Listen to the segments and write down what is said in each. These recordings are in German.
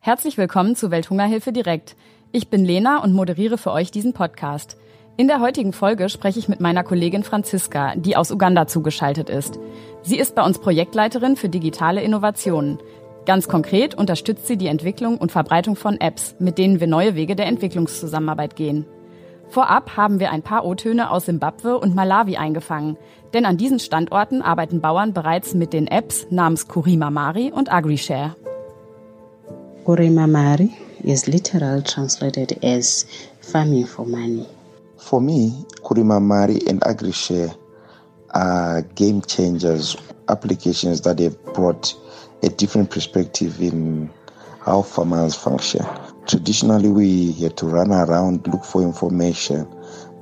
Herzlich willkommen zu Welthungerhilfe direkt. Ich bin Lena und moderiere für euch diesen Podcast. In der heutigen Folge spreche ich mit meiner Kollegin Franziska, die aus Uganda zugeschaltet ist. Sie ist bei uns Projektleiterin für digitale Innovationen. Ganz konkret unterstützt sie die Entwicklung und Verbreitung von Apps, mit denen wir neue Wege der Entwicklungszusammenarbeit gehen. Vorab haben wir ein paar O-Töne aus Simbabwe und Malawi eingefangen, denn an diesen Standorten arbeiten Bauern bereits mit den Apps namens Kurima Mari und AgriShare. Kurimamari is literally translated as farming for money. For me, Kurimamari and AgriShare are game changers, applications that have brought a different perspective in how farmers function. Traditionally, we had to run around, look for information.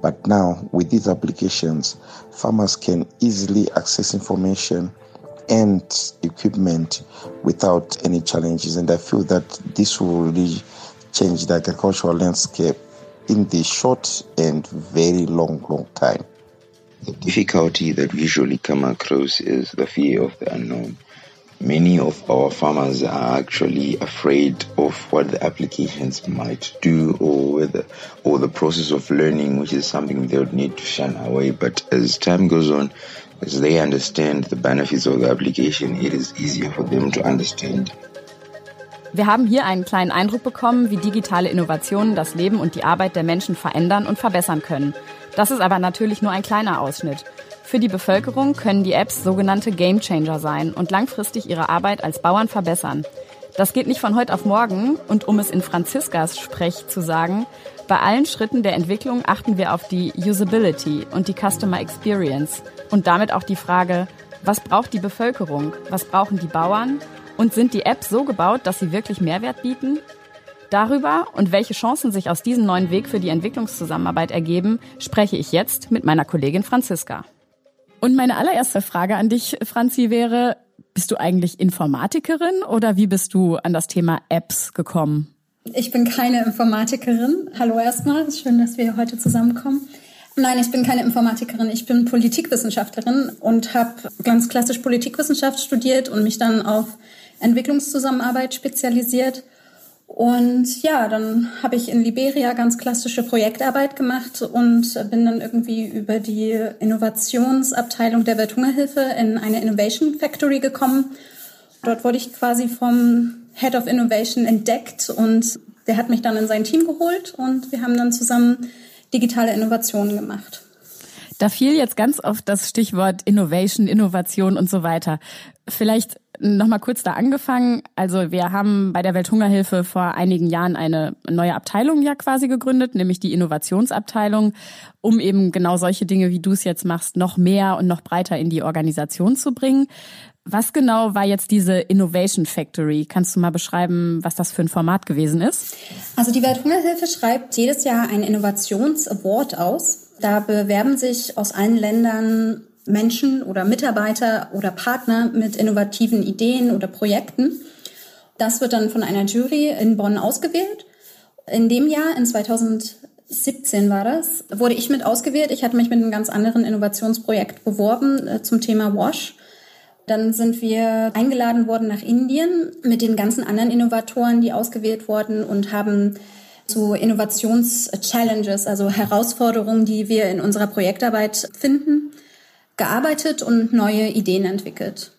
But now, with these applications, farmers can easily access information and equipment without any challenges. And I feel that this will really change the agricultural landscape in the short and very long, long time. The difficulty that we usually come across is the fear of the unknown. Many of our farmers are actually afraid of what the applications might do or whether or the process of learning, which is something they would need to shun away. But as time goes on, as they understand the benefits of the application, it is easier for them to understand. Wir haben hier einen kleinen Eindruck bekommen, wie digitale Innovationen das Leben und die Arbeit der Menschen verändern und verbessern können. Das ist aber natürlich nur ein kleiner Ausschnitt. Für die Bevölkerung können die Apps sogenannte Game Changer sein und langfristig ihre Arbeit als Bauern verbessern. Das geht nicht von heute auf morgen und um es in Franziskas Sprech zu sagen, bei allen Schritten der Entwicklung achten wir auf die Usability und die Customer Experience und damit auch die Frage, was braucht die Bevölkerung, was brauchen die Bauern und sind die Apps so gebaut, dass sie wirklich Mehrwert bieten? Darüber und welche Chancen sich aus diesem neuen Weg für die Entwicklungszusammenarbeit ergeben, spreche ich jetzt mit meiner Kollegin Franziska. Und meine allererste Frage an dich, Franzi, wäre, bist du eigentlich Informatikerin oder wie bist du an das Thema Apps gekommen? Ich bin keine Informatikerin. Hallo erstmal, schön, dass wir heute zusammenkommen. Nein, ich bin keine Informatikerin, ich bin Politikwissenschaftlerin und habe ganz klassisch Politikwissenschaft studiert und mich dann auf Entwicklungszusammenarbeit spezialisiert. Und ja, dann habe ich in Liberia ganz klassische Projektarbeit gemacht und bin dann irgendwie über die Innovationsabteilung der Welthungerhilfe in eine Innovation Factory gekommen. Dort wurde ich quasi vom Head of Innovation entdeckt und der hat mich dann in sein Team geholt und wir haben dann zusammen digitale Innovationen gemacht. Da fiel jetzt ganz oft das Stichwort Innovation, Innovation und so weiter. Vielleicht noch mal kurz da angefangen. Also wir haben bei der Welthungerhilfe vor einigen Jahren eine neue Abteilung ja quasi gegründet, nämlich die Innovationsabteilung, um eben genau solche Dinge, wie du es jetzt machst, noch mehr und noch breiter in die Organisation zu bringen. Was genau war jetzt diese Innovation Factory? Kannst du mal beschreiben, was das für ein Format gewesen ist? Also die Welthungerhilfe schreibt jedes Jahr ein Innovations-Award aus. Da bewerben sich aus allen Ländern Menschen oder Mitarbeiter oder Partner mit innovativen Ideen oder Projekten. Das wird dann von einer Jury in Bonn ausgewählt. In dem Jahr, in 2017 war das, wurde ich mit ausgewählt. Ich hatte mich mit einem ganz anderen Innovationsprojekt beworben äh, zum Thema Wash. Dann sind wir eingeladen worden nach Indien mit den ganzen anderen Innovatoren, die ausgewählt wurden und haben zu Innovations-Challenges, also Herausforderungen, die wir in unserer Projektarbeit finden, gearbeitet und neue Ideen entwickelt.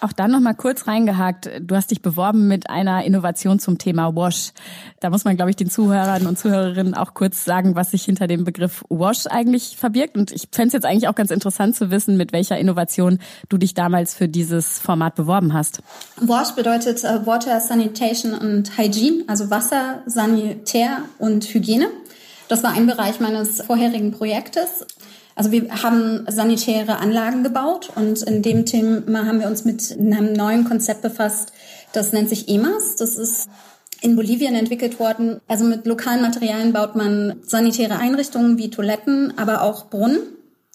Auch dann noch mal kurz reingehakt. Du hast dich beworben mit einer Innovation zum Thema Wash. Da muss man, glaube ich, den Zuhörern und Zuhörerinnen auch kurz sagen, was sich hinter dem Begriff Wash eigentlich verbirgt. Und ich fände es jetzt eigentlich auch ganz interessant zu wissen, mit welcher Innovation du dich damals für dieses Format beworben hast. Wash bedeutet uh, Water, Sanitation und Hygiene, also Wasser, Sanitär und Hygiene. Das war ein Bereich meines vorherigen Projektes. Also wir haben sanitäre Anlagen gebaut und in dem Thema haben wir uns mit einem neuen Konzept befasst. Das nennt sich EMAS. Das ist in Bolivien entwickelt worden. Also mit lokalen Materialien baut man sanitäre Einrichtungen wie Toiletten, aber auch Brunnen.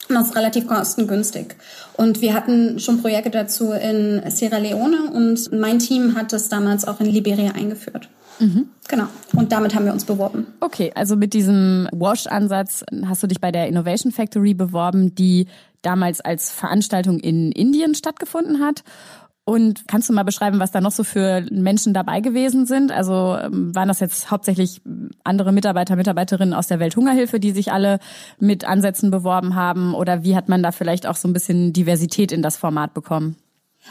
Und das ist relativ kostengünstig. Und wir hatten schon Projekte dazu in Sierra Leone und mein Team hat das damals auch in Liberia eingeführt. Mhm. Genau. Und damit haben wir uns beworben. Okay, also mit diesem Wash-Ansatz hast du dich bei der Innovation Factory beworben, die damals als Veranstaltung in Indien stattgefunden hat. Und kannst du mal beschreiben, was da noch so für Menschen dabei gewesen sind? Also ähm, waren das jetzt hauptsächlich andere Mitarbeiter, Mitarbeiterinnen aus der Welthungerhilfe, die sich alle mit Ansätzen beworben haben? Oder wie hat man da vielleicht auch so ein bisschen Diversität in das Format bekommen?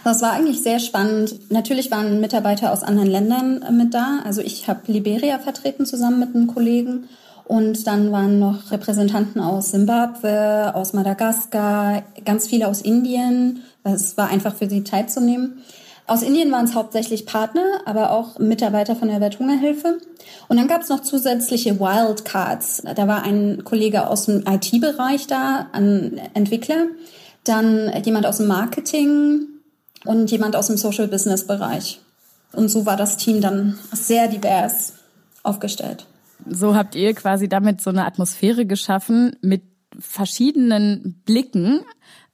Das war eigentlich sehr spannend. Natürlich waren Mitarbeiter aus anderen Ländern mit da. Also ich habe Liberia vertreten zusammen mit einem Kollegen. Und dann waren noch Repräsentanten aus Simbabwe, aus Madagaskar, ganz viele aus Indien. Es war einfach für sie teilzunehmen. Aus Indien waren es hauptsächlich Partner, aber auch Mitarbeiter von der Welthungerhilfe. Und dann gab es noch zusätzliche Wildcards. Da war ein Kollege aus dem IT-Bereich da, ein Entwickler, dann jemand aus dem Marketing, und jemand aus dem Social Business Bereich. Und so war das Team dann sehr divers aufgestellt. So habt ihr quasi damit so eine Atmosphäre geschaffen mit verschiedenen Blicken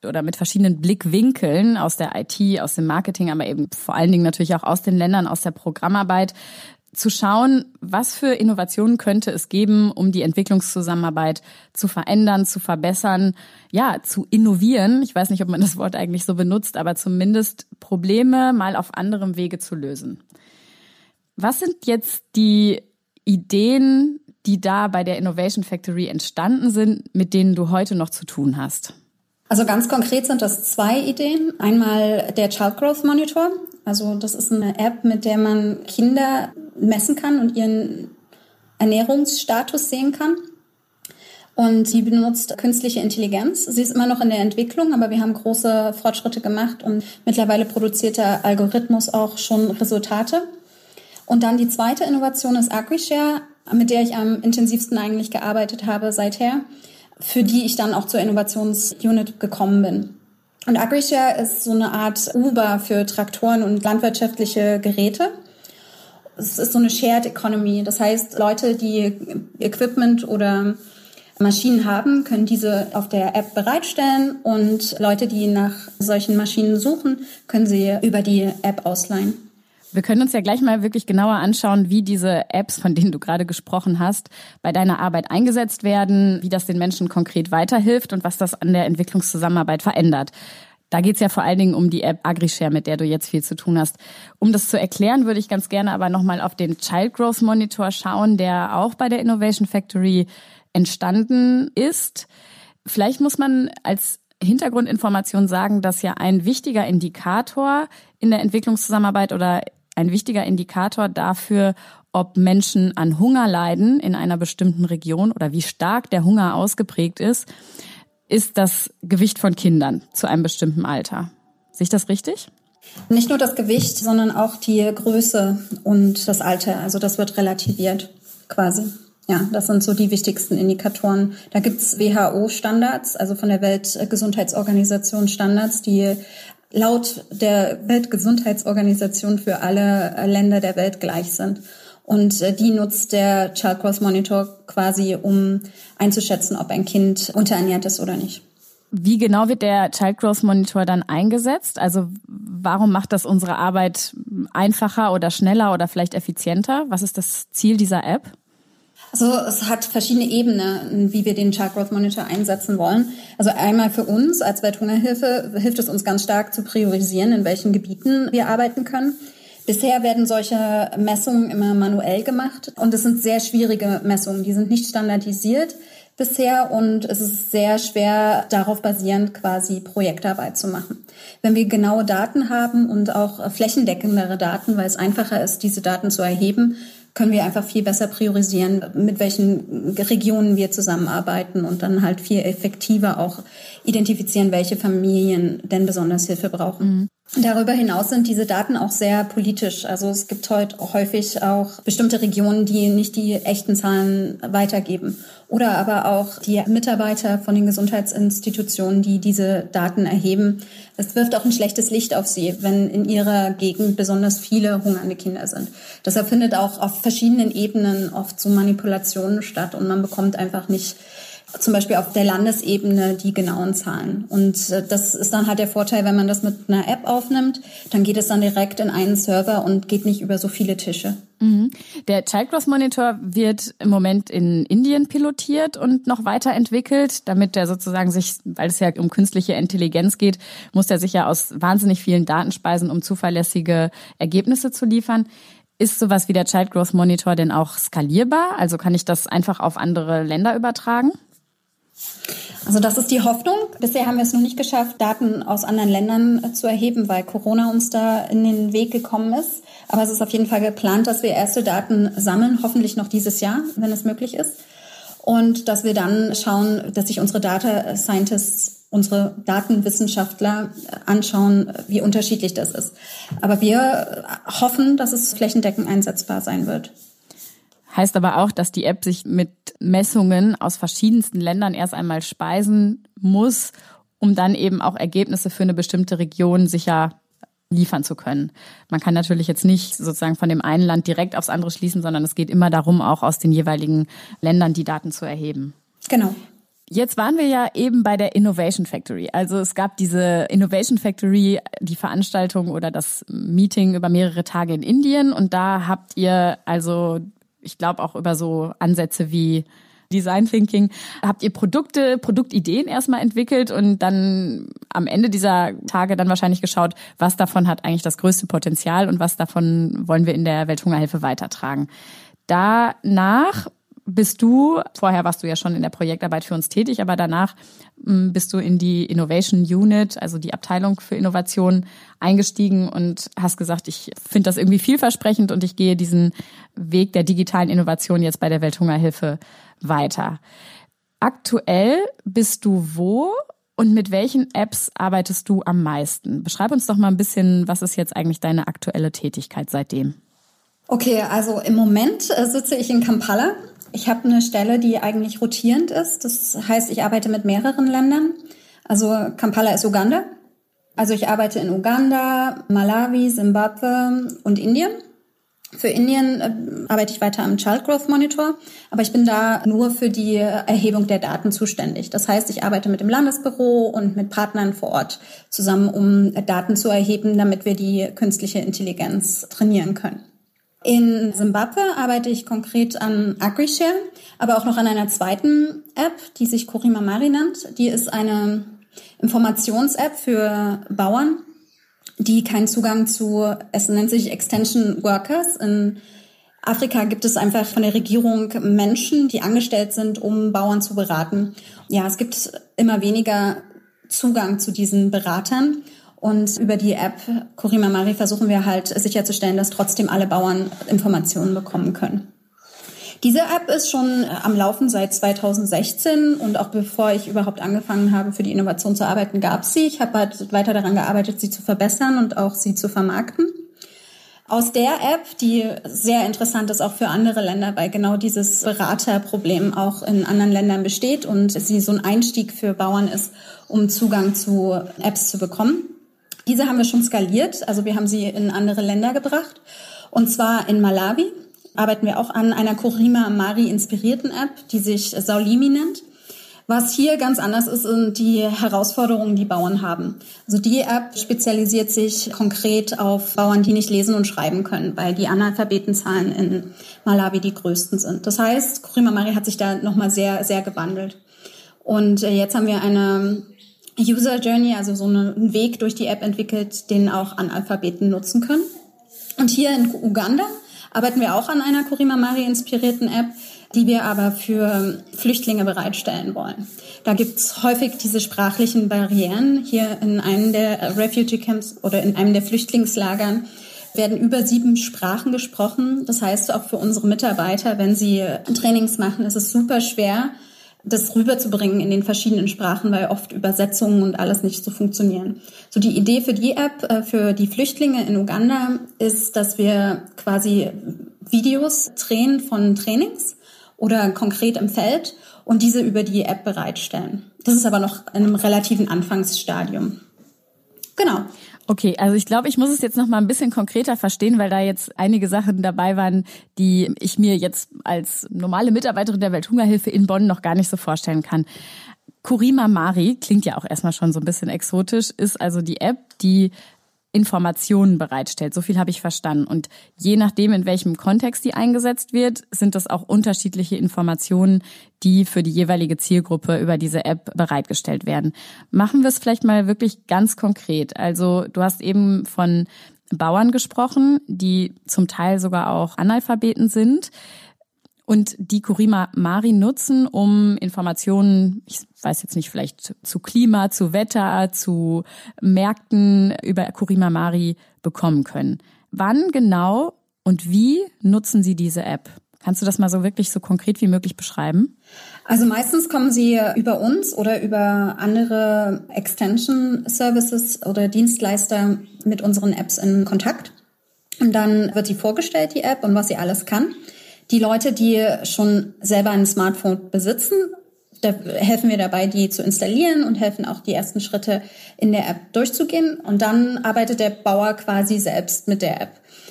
oder mit verschiedenen Blickwinkeln aus der IT, aus dem Marketing, aber eben vor allen Dingen natürlich auch aus den Ländern, aus der Programmarbeit, zu schauen, was für Innovationen könnte es geben, um die Entwicklungszusammenarbeit zu verändern, zu verbessern, ja, zu innovieren. Ich weiß nicht, ob man das Wort eigentlich so benutzt, aber zumindest Probleme mal auf anderem Wege zu lösen. Was sind jetzt die Ideen, die da bei der Innovation Factory entstanden sind, mit denen du heute noch zu tun hast? Also ganz konkret sind das zwei Ideen. Einmal der Child Growth Monitor. Also das ist eine App, mit der man Kinder messen kann und ihren Ernährungsstatus sehen kann. Und sie benutzt künstliche Intelligenz. Sie ist immer noch in der Entwicklung, aber wir haben große Fortschritte gemacht und mittlerweile produziert der Algorithmus auch schon Resultate. Und dann die zweite Innovation ist AgriShare, mit der ich am intensivsten eigentlich gearbeitet habe seither für die ich dann auch zur Innovationsunit gekommen bin. Und AgriShare ist so eine Art Uber für Traktoren und landwirtschaftliche Geräte. Es ist so eine Shared Economy. Das heißt, Leute, die Equipment oder Maschinen haben, können diese auf der App bereitstellen und Leute, die nach solchen Maschinen suchen, können sie über die App ausleihen. Wir können uns ja gleich mal wirklich genauer anschauen, wie diese Apps, von denen du gerade gesprochen hast, bei deiner Arbeit eingesetzt werden, wie das den Menschen konkret weiterhilft und was das an der Entwicklungszusammenarbeit verändert. Da geht's ja vor allen Dingen um die App AgriShare, mit der du jetzt viel zu tun hast. Um das zu erklären, würde ich ganz gerne aber nochmal auf den Child Growth Monitor schauen, der auch bei der Innovation Factory entstanden ist. Vielleicht muss man als Hintergrundinformation sagen, dass ja ein wichtiger Indikator in der Entwicklungszusammenarbeit oder ein wichtiger Indikator dafür, ob Menschen an Hunger leiden in einer bestimmten Region oder wie stark der Hunger ausgeprägt ist, ist das Gewicht von Kindern zu einem bestimmten Alter. Sehe ich das richtig? Nicht nur das Gewicht, sondern auch die Größe und das Alter. Also das wird relativiert quasi. Ja, das sind so die wichtigsten Indikatoren. Da gibt's WHO-Standards, also von der Weltgesundheitsorganisation Standards, die laut der Weltgesundheitsorganisation für alle Länder der Welt gleich sind. Und äh, die nutzt der Child Growth Monitor quasi, um einzuschätzen, ob ein Kind unterernährt ist oder nicht. Wie genau wird der Child Growth Monitor dann eingesetzt? Also warum macht das unsere Arbeit einfacher oder schneller oder vielleicht effizienter? Was ist das Ziel dieser App? Also es hat verschiedene Ebenen, wie wir den Child Growth Monitor einsetzen wollen. Also einmal für uns als Welthungerhilfe hilft es uns ganz stark zu priorisieren, in welchen Gebieten wir arbeiten können. Bisher werden solche Messungen immer manuell gemacht und es sind sehr schwierige Messungen. Die sind nicht standardisiert bisher und es ist sehr schwer darauf basierend quasi Projektarbeit zu machen. Wenn wir genaue Daten haben und auch flächendeckendere Daten, weil es einfacher ist, diese Daten zu erheben, können wir einfach viel besser priorisieren, mit welchen Regionen wir zusammenarbeiten und dann halt viel effektiver auch identifizieren, welche Familien denn besonders Hilfe brauchen. Darüber hinaus sind diese Daten auch sehr politisch. Also es gibt heute häufig auch bestimmte Regionen, die nicht die echten Zahlen weitergeben. Oder aber auch die Mitarbeiter von den Gesundheitsinstitutionen, die diese Daten erheben. Es wirft auch ein schlechtes Licht auf sie, wenn in ihrer Gegend besonders viele hungernde Kinder sind. Deshalb findet auch auf verschiedenen Ebenen oft so Manipulationen statt und man bekommt einfach nicht zum Beispiel auf der Landesebene die genauen Zahlen. Und äh, das ist dann halt der Vorteil, wenn man das mit einer App aufnimmt, dann geht es dann direkt in einen Server und geht nicht über so viele Tische. Mhm. Der Child Growth Monitor wird im Moment in Indien pilotiert und noch weiterentwickelt, damit der sozusagen sich, weil es ja um künstliche Intelligenz geht, muss der sich ja aus wahnsinnig vielen Daten speisen, um zuverlässige Ergebnisse zu liefern. Ist sowas wie der Child Growth Monitor denn auch skalierbar? Also kann ich das einfach auf andere Länder übertragen? Also das ist die Hoffnung. Bisher haben wir es noch nicht geschafft, Daten aus anderen Ländern äh, zu erheben, weil Corona uns da in den Weg gekommen ist. Aber es ist auf jeden Fall geplant, dass wir erste Daten sammeln, hoffentlich noch dieses Jahr, wenn es möglich ist. Und dass wir dann schauen, dass sich unsere Data Scientists, unsere Datenwissenschaftler anschauen, wie unterschiedlich das ist. Aber wir hoffen, dass es flächendeckend einsetzbar sein wird. Heißt aber auch, dass die App sich mit Messungen aus verschiedensten Ländern erst einmal speisen muss, um dann eben auch Ergebnisse für eine bestimmte Region sicher liefern zu können. Man kann natürlich jetzt nicht sozusagen von dem einen Land direkt aufs andere schließen, sondern es geht immer darum, auch aus den jeweiligen Ländern die Daten zu erheben. Genau. Jetzt waren wir ja eben bei der Innovation Factory. Also es gab diese Innovation Factory, die Veranstaltung oder das Meeting über mehrere Tage in Indien und da habt ihr also ich glaube auch über so Ansätze wie Design Thinking. Habt ihr Produkte, Produktideen erstmal entwickelt und dann am Ende dieser Tage dann wahrscheinlich geschaut, was davon hat eigentlich das größte Potenzial und was davon wollen wir in der Welthungerhilfe weitertragen. Danach bist du, vorher warst du ja schon in der Projektarbeit für uns tätig, aber danach hm, bist du in die Innovation Unit, also die Abteilung für Innovation, eingestiegen und hast gesagt, ich finde das irgendwie vielversprechend und ich gehe diesen Weg der digitalen Innovation jetzt bei der Welthungerhilfe weiter. Aktuell bist du wo und mit welchen Apps arbeitest du am meisten? Beschreib uns doch mal ein bisschen, was ist jetzt eigentlich deine aktuelle Tätigkeit seitdem? Okay, also im Moment äh, sitze ich in Kampala ich habe eine Stelle, die eigentlich rotierend ist. Das heißt, ich arbeite mit mehreren Ländern. Also Kampala ist Uganda. Also ich arbeite in Uganda, Malawi, Zimbabwe und Indien. Für Indien äh, arbeite ich weiter am Child Growth Monitor, aber ich bin da nur für die Erhebung der Daten zuständig. Das heißt, ich arbeite mit dem Landesbüro und mit Partnern vor Ort zusammen, um Daten zu erheben, damit wir die künstliche Intelligenz trainieren können. In Simbabwe arbeite ich konkret an AgriShare, aber auch noch an einer zweiten App, die sich Korima Mari nennt. Die ist eine Informations-App für Bauern, die keinen Zugang zu, es nennt sich Extension Workers. In Afrika gibt es einfach von der Regierung Menschen, die angestellt sind, um Bauern zu beraten. Ja, es gibt immer weniger Zugang zu diesen Beratern. Und über die App Kurima Mari versuchen wir halt sicherzustellen, dass trotzdem alle Bauern Informationen bekommen können. Diese App ist schon am Laufen seit 2016 und auch bevor ich überhaupt angefangen habe, für die Innovation zu arbeiten, gab sie. Ich habe halt weiter daran gearbeitet, sie zu verbessern und auch sie zu vermarkten. Aus der App, die sehr interessant ist auch für andere Länder, weil genau dieses Beraterproblem auch in anderen Ländern besteht und sie so ein Einstieg für Bauern ist, um Zugang zu Apps zu bekommen. Diese haben wir schon skaliert, also wir haben sie in andere Länder gebracht. Und zwar in Malawi arbeiten wir auch an einer Korima Mari inspirierten App, die sich Saulimi nennt. Was hier ganz anders ist, sind die Herausforderungen, die Bauern haben. Also die App spezialisiert sich konkret auf Bauern, die nicht lesen und schreiben können, weil die Analphabetenzahlen in Malawi die größten sind. Das heißt, Korima Mari hat sich da nochmal sehr, sehr gewandelt. Und äh, jetzt haben wir eine User Journey, also so einen Weg durch die App entwickelt, den auch Analphabeten nutzen können. Und hier in Uganda arbeiten wir auch an einer Kurima Mari inspirierten App, die wir aber für Flüchtlinge bereitstellen wollen. Da gibt's häufig diese sprachlichen Barrieren. Hier in einem der Refugee Camps oder in einem der Flüchtlingslagern werden über sieben Sprachen gesprochen. Das heißt, auch für unsere Mitarbeiter, wenn sie Trainings machen, ist es super schwer, das rüberzubringen in den verschiedenen Sprachen, weil oft Übersetzungen und alles nicht so funktionieren. So die Idee für die App, äh, für die Flüchtlinge in Uganda ist, dass wir quasi Videos drehen von Trainings oder konkret im Feld und diese über die App bereitstellen. Das ist aber noch in einem relativen Anfangsstadium. Genau. Okay, also ich glaube, ich muss es jetzt noch mal ein bisschen konkreter verstehen, weil da jetzt einige Sachen dabei waren, die ich mir jetzt als normale Mitarbeiterin der Welthungerhilfe in Bonn noch gar nicht so vorstellen kann. Kurima Mari klingt ja auch erstmal schon so ein bisschen exotisch, ist also die App, die Informationen bereitstellt. So viel habe ich verstanden. Und je nachdem, in welchem Kontext die eingesetzt wird, sind das auch unterschiedliche Informationen, die für die jeweilige Zielgruppe über diese App bereitgestellt werden. Machen wir es vielleicht mal wirklich ganz konkret. Also du hast eben von Bauern gesprochen, die zum Teil sogar auch Analphabeten sind und die Kurima Mari nutzen, um Informationen, ich weiß jetzt nicht, vielleicht zu Klima, zu Wetter, zu Märkten über Kurima Mari bekommen können. Wann genau und wie nutzen Sie diese App? Kannst du das mal so wirklich so konkret wie möglich beschreiben? Also meistens kommen sie über uns oder über andere Extension Services oder Dienstleister mit unseren Apps in Kontakt. Und dann wird sie vorgestellt, die App, und was sie alles kann. Die Leute, die schon selber ein Smartphone besitzen, da helfen wir dabei, die zu installieren und helfen auch die ersten Schritte in der App durchzugehen. Und dann arbeitet der Bauer quasi selbst mit der App.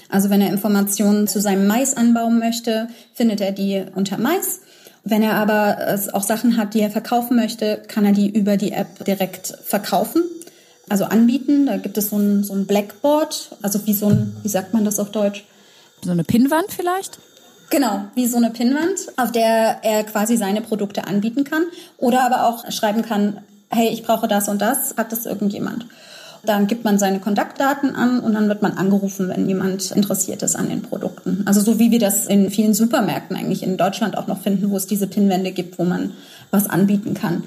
Also wenn er Informationen zu seinem Mais anbauen möchte, findet er die unter Mais. Wenn er aber auch Sachen hat, die er verkaufen möchte, kann er die über die App direkt verkaufen, also anbieten. Da gibt es so ein, so ein Blackboard, also wie so ein, wie sagt man das auf Deutsch? So eine Pinnwand vielleicht? Genau, wie so eine Pinnwand, auf der er quasi seine Produkte anbieten kann oder aber auch schreiben kann, hey, ich brauche das und das, hat das irgendjemand? Dann gibt man seine Kontaktdaten an und dann wird man angerufen, wenn jemand interessiert ist an den Produkten. Also so wie wir das in vielen Supermärkten eigentlich in Deutschland auch noch finden, wo es diese Pinnwände gibt, wo man was anbieten kann.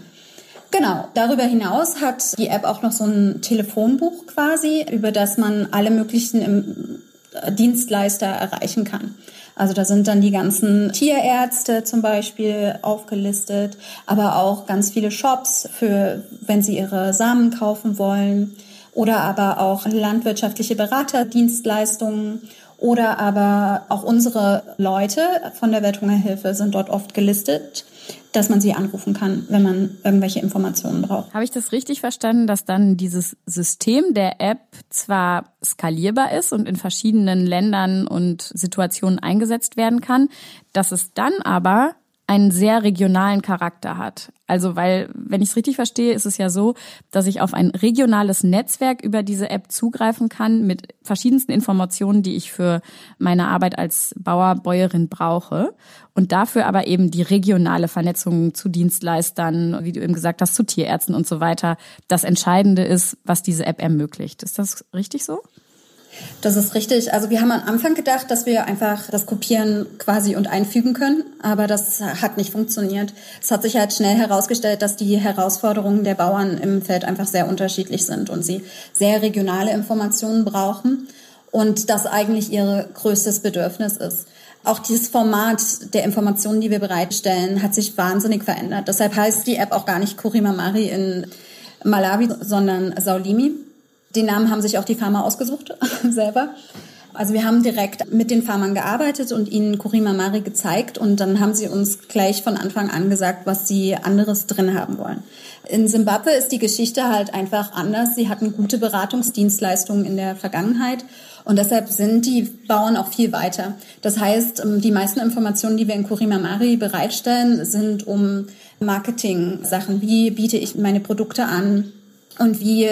Genau. Darüber hinaus hat die App auch noch so ein Telefonbuch quasi, über das man alle möglichen Dienstleister erreichen kann. Also da sind dann die ganzen Tierärzte zum Beispiel aufgelistet, aber auch ganz viele Shops für, wenn sie ihre Samen kaufen wollen. Oder aber auch landwirtschaftliche Beraterdienstleistungen. Oder aber auch unsere Leute von der Welthungerhilfe sind dort oft gelistet dass man sie anrufen kann, wenn man irgendwelche Informationen braucht. Habe ich das richtig verstanden, dass dann dieses System der App zwar skalierbar ist und in verschiedenen Ländern und Situationen eingesetzt werden kann, dass es dann aber einen sehr regionalen Charakter hat. Also weil, wenn ich es richtig verstehe, ist es ja so, dass ich auf ein regionales Netzwerk über diese App zugreifen kann mit verschiedensten Informationen, die ich für meine Arbeit als Bauer, Bäuerin brauche. Und dafür aber eben die regionale Vernetzung zu Dienstleistern, wie du eben gesagt hast, zu Tierärzten und so weiter, das Entscheidende ist, was diese App ermöglicht. Ist das richtig so? Das ist richtig. Also wir haben am Anfang gedacht, dass wir einfach das Kopieren quasi und einfügen können, aber das hat nicht funktioniert. Es hat sich halt schnell herausgestellt, dass die Herausforderungen der Bauern im Feld einfach sehr unterschiedlich sind und sie sehr regionale Informationen brauchen und das eigentlich ihr größtes Bedürfnis ist. Auch dieses Format der Informationen, die wir bereitstellen, hat sich wahnsinnig verändert. Deshalb heißt die App auch gar nicht Kurimamari in Malawi, sondern Saulimi. Den Namen haben sich auch die Farmer ausgesucht selber. Also wir haben direkt mit den Farmern gearbeitet und ihnen Kurima Mari gezeigt und dann haben sie uns gleich von Anfang an gesagt, was sie anderes drin haben wollen. In Simbabwe ist die Geschichte halt einfach anders. Sie hatten gute Beratungsdienstleistungen in der Vergangenheit und deshalb sind die Bauern auch viel weiter. Das heißt, ähm, die meisten Informationen, die wir in Kurima Mari bereitstellen, sind um Marketing-Sachen. Wie biete ich meine Produkte an? Und wie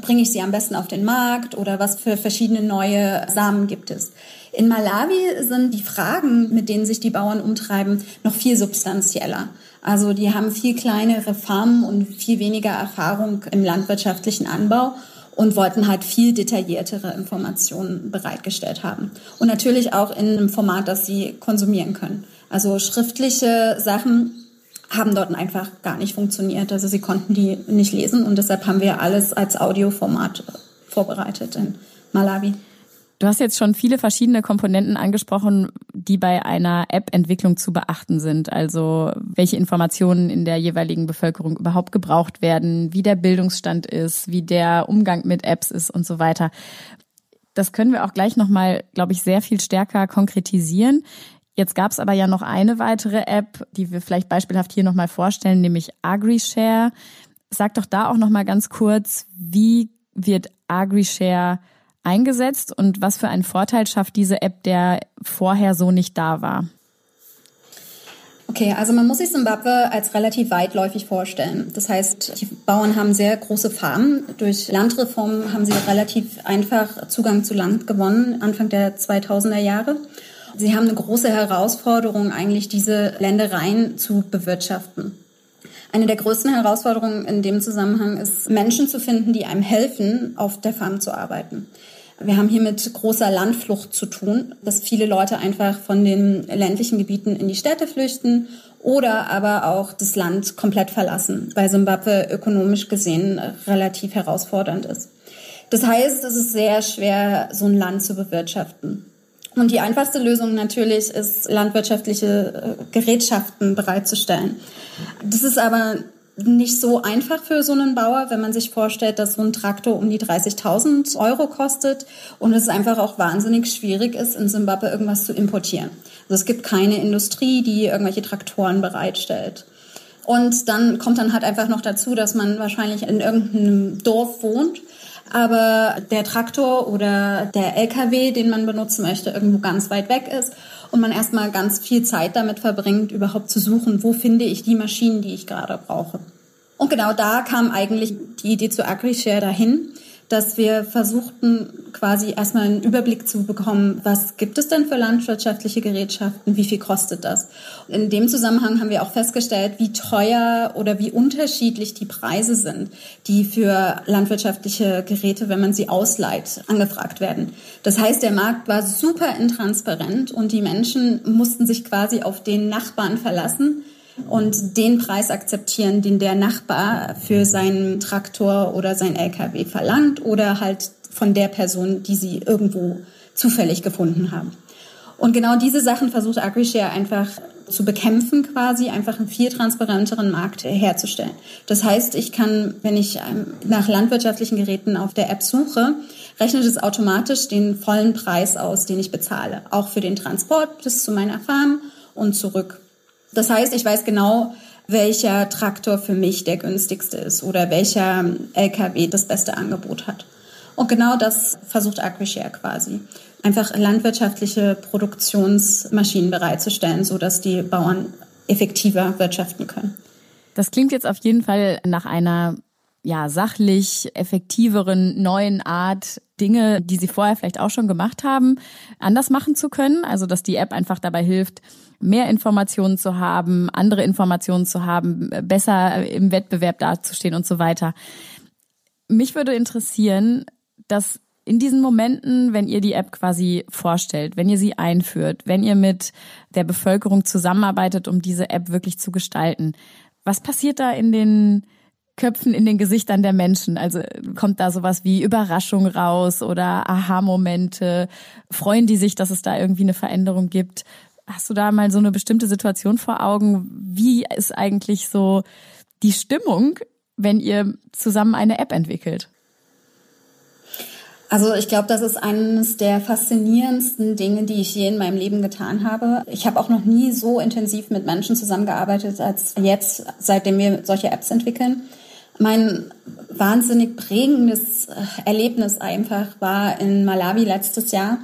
bringe ich sie am besten auf den Markt oder was für verschiedene neue Samen gibt es. In Malawi sind die Fragen, mit denen sich die Bauern umtreiben, noch viel substanzieller. Also die haben viel kleinere Farmen und viel weniger Erfahrung im landwirtschaftlichen Anbau und wollten halt viel detailliertere Informationen bereitgestellt haben. Und natürlich auch in einem Format, das sie konsumieren können. Also schriftliche Sachen haben dort einfach gar nicht funktioniert. Also sie konnten die nicht lesen und deshalb haben wir alles als Audioformat vorbereitet in Malawi. Du hast jetzt schon viele verschiedene Komponenten angesprochen, die bei einer App-Entwicklung zu beachten sind. Also welche Informationen in der jeweiligen Bevölkerung überhaupt gebraucht werden, wie der Bildungsstand ist, wie der Umgang mit Apps ist und so weiter. Das können wir auch gleich nochmal, glaube ich, sehr viel stärker konkretisieren. Jetzt gab es aber ja noch eine weitere App, die wir vielleicht beispielhaft hier nochmal vorstellen, nämlich AgriShare. Sag doch da auch nochmal ganz kurz, wie wird AgriShare eingesetzt und was für einen Vorteil schafft diese App, der vorher so nicht da war? Okay, also man muss sich Simbabwe als relativ weitläufig vorstellen. Das heißt, die Bauern haben sehr große Farmen. Durch Landreformen haben sie relativ einfach Zugang zu Land gewonnen, Anfang der 2000er Jahre. Sie haben eine große Herausforderung, eigentlich diese Ländereien zu bewirtschaften. Eine der größten Herausforderungen in dem Zusammenhang ist, Menschen zu finden, die einem helfen, auf der Farm zu arbeiten. Wir haben hier mit großer Landflucht zu tun, dass viele Leute einfach von den ländlichen Gebieten in die Städte flüchten oder aber auch das Land komplett verlassen, weil Simbabwe ökonomisch gesehen relativ herausfordernd ist. Das heißt, es ist sehr schwer, so ein Land zu bewirtschaften. Und die einfachste Lösung natürlich ist, landwirtschaftliche äh, Gerätschaften bereitzustellen. Das ist aber nicht so einfach für so einen Bauer, wenn man sich vorstellt, dass so ein Traktor um die 30.000 Euro kostet und es einfach auch wahnsinnig schwierig ist, in Simbabwe irgendwas zu importieren. Also es gibt keine Industrie, die irgendwelche Traktoren bereitstellt. Und dann kommt dann halt einfach noch dazu, dass man wahrscheinlich in irgendeinem Dorf wohnt, aber der Traktor oder der LKW, den man benutzen möchte, irgendwo ganz weit weg ist und man erstmal ganz viel Zeit damit verbringt, überhaupt zu suchen, wo finde ich die Maschinen, die ich gerade brauche. Und genau da kam eigentlich die Idee zu AgriShare dahin, dass wir versuchten, quasi erstmal einen Überblick zu bekommen, was gibt es denn für landwirtschaftliche Gerätschaften, wie viel kostet das. In dem Zusammenhang haben wir auch festgestellt, wie teuer oder wie unterschiedlich die Preise sind, die für landwirtschaftliche Geräte, wenn man sie ausleiht, angefragt werden. Das heißt, der Markt war super intransparent und die Menschen mussten sich quasi auf den Nachbarn verlassen, und den Preis akzeptieren, den der Nachbar für seinen Traktor oder sein LKW verlangt oder halt von der Person, die sie irgendwo zufällig gefunden haben. Und genau diese Sachen versucht AgriShare einfach zu bekämpfen, quasi einfach einen viel transparenteren Markt herzustellen. Das heißt, ich kann, wenn ich nach landwirtschaftlichen Geräten auf der App suche, rechnet es automatisch den vollen Preis aus, den ich bezahle. Auch für den Transport bis zu meiner Farm und zurück. Das heißt, ich weiß genau, welcher Traktor für mich der günstigste ist oder welcher LKW das beste Angebot hat. Und genau das versucht AgriShare quasi. Einfach landwirtschaftliche Produktionsmaschinen bereitzustellen, sodass die Bauern effektiver wirtschaften können. Das klingt jetzt auf jeden Fall nach einer ja, sachlich effektiveren neuen Art, Dinge, die Sie vorher vielleicht auch schon gemacht haben, anders machen zu können. Also, dass die App einfach dabei hilft, mehr Informationen zu haben, andere Informationen zu haben, besser im Wettbewerb dazustehen und so weiter. Mich würde interessieren, dass in diesen Momenten, wenn ihr die App quasi vorstellt, wenn ihr sie einführt, wenn ihr mit der Bevölkerung zusammenarbeitet, um diese App wirklich zu gestalten, was passiert da in den Köpfen in den Gesichtern der Menschen? Also kommt da sowas wie Überraschung raus oder Aha-Momente? Freuen die sich, dass es da irgendwie eine Veränderung gibt? Hast du da mal so eine bestimmte Situation vor Augen? Wie ist eigentlich so die Stimmung, wenn ihr zusammen eine App entwickelt? Also ich glaube, das ist eines der faszinierendsten Dinge, die ich je in meinem Leben getan habe. Ich habe auch noch nie so intensiv mit Menschen zusammengearbeitet als jetzt, seitdem wir solche Apps entwickeln. Mein wahnsinnig prägendes äh, Erlebnis einfach war in Malawi letztes Jahr,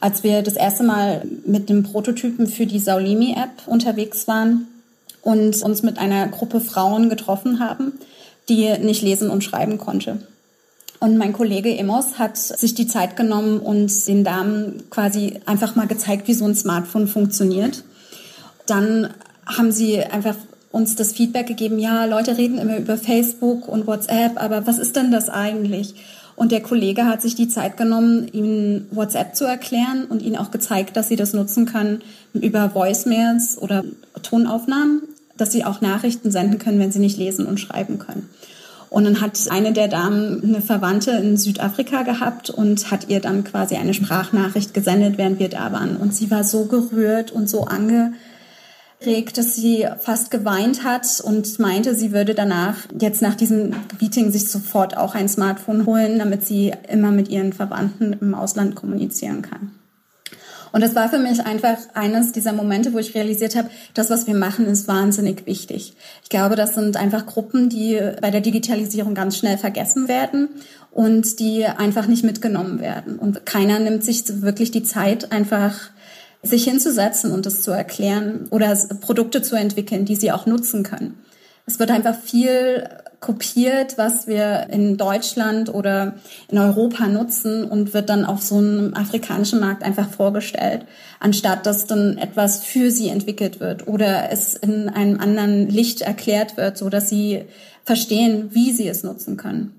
als wir das erste Mal mit dem Prototypen für die Saulimi-App unterwegs waren und uns mit einer Gruppe Frauen getroffen haben, die nicht lesen und schreiben konnte. Und mein Kollege Emos hat sich die Zeit genommen und den Damen quasi einfach mal gezeigt, wie so ein Smartphone funktioniert. Dann haben sie einfach uns das Feedback gegeben, ja, Leute reden immer über Facebook und WhatsApp, aber was ist denn das eigentlich? Und der Kollege hat sich die Zeit genommen, ihnen WhatsApp zu erklären und ihnen auch gezeigt, dass sie das nutzen können über Voicemails oder Tonaufnahmen, dass sie auch Nachrichten senden können, wenn sie nicht lesen und schreiben können. Und dann hat eine der Damen eine Verwandte in Südafrika gehabt und hat ihr dann quasi eine Sprachnachricht gesendet, während wir da waren. Und sie war so gerührt und so ange regt, dass sie fast geweint hat und meinte, sie würde danach jetzt nach diesem Meeting sich sofort auch ein Smartphone holen, damit sie immer mit ihren Verwandten im Ausland kommunizieren kann. Und das war für mich einfach eines dieser Momente, wo ich realisiert habe, das, was wir machen, ist wahnsinnig wichtig. Ich glaube, das sind einfach Gruppen, die bei der Digitalisierung ganz schnell vergessen werden und die einfach nicht mitgenommen werden. Und keiner nimmt sich wirklich die Zeit, einfach sich hinzusetzen und das zu erklären oder Produkte zu entwickeln, die sie auch nutzen können. Es wird einfach viel kopiert, was wir in Deutschland oder in Europa nutzen und wird dann auf so einem afrikanischen Markt einfach vorgestellt, anstatt dass dann etwas für sie entwickelt wird oder es in einem anderen Licht erklärt wird, so dass sie verstehen, wie sie es nutzen können.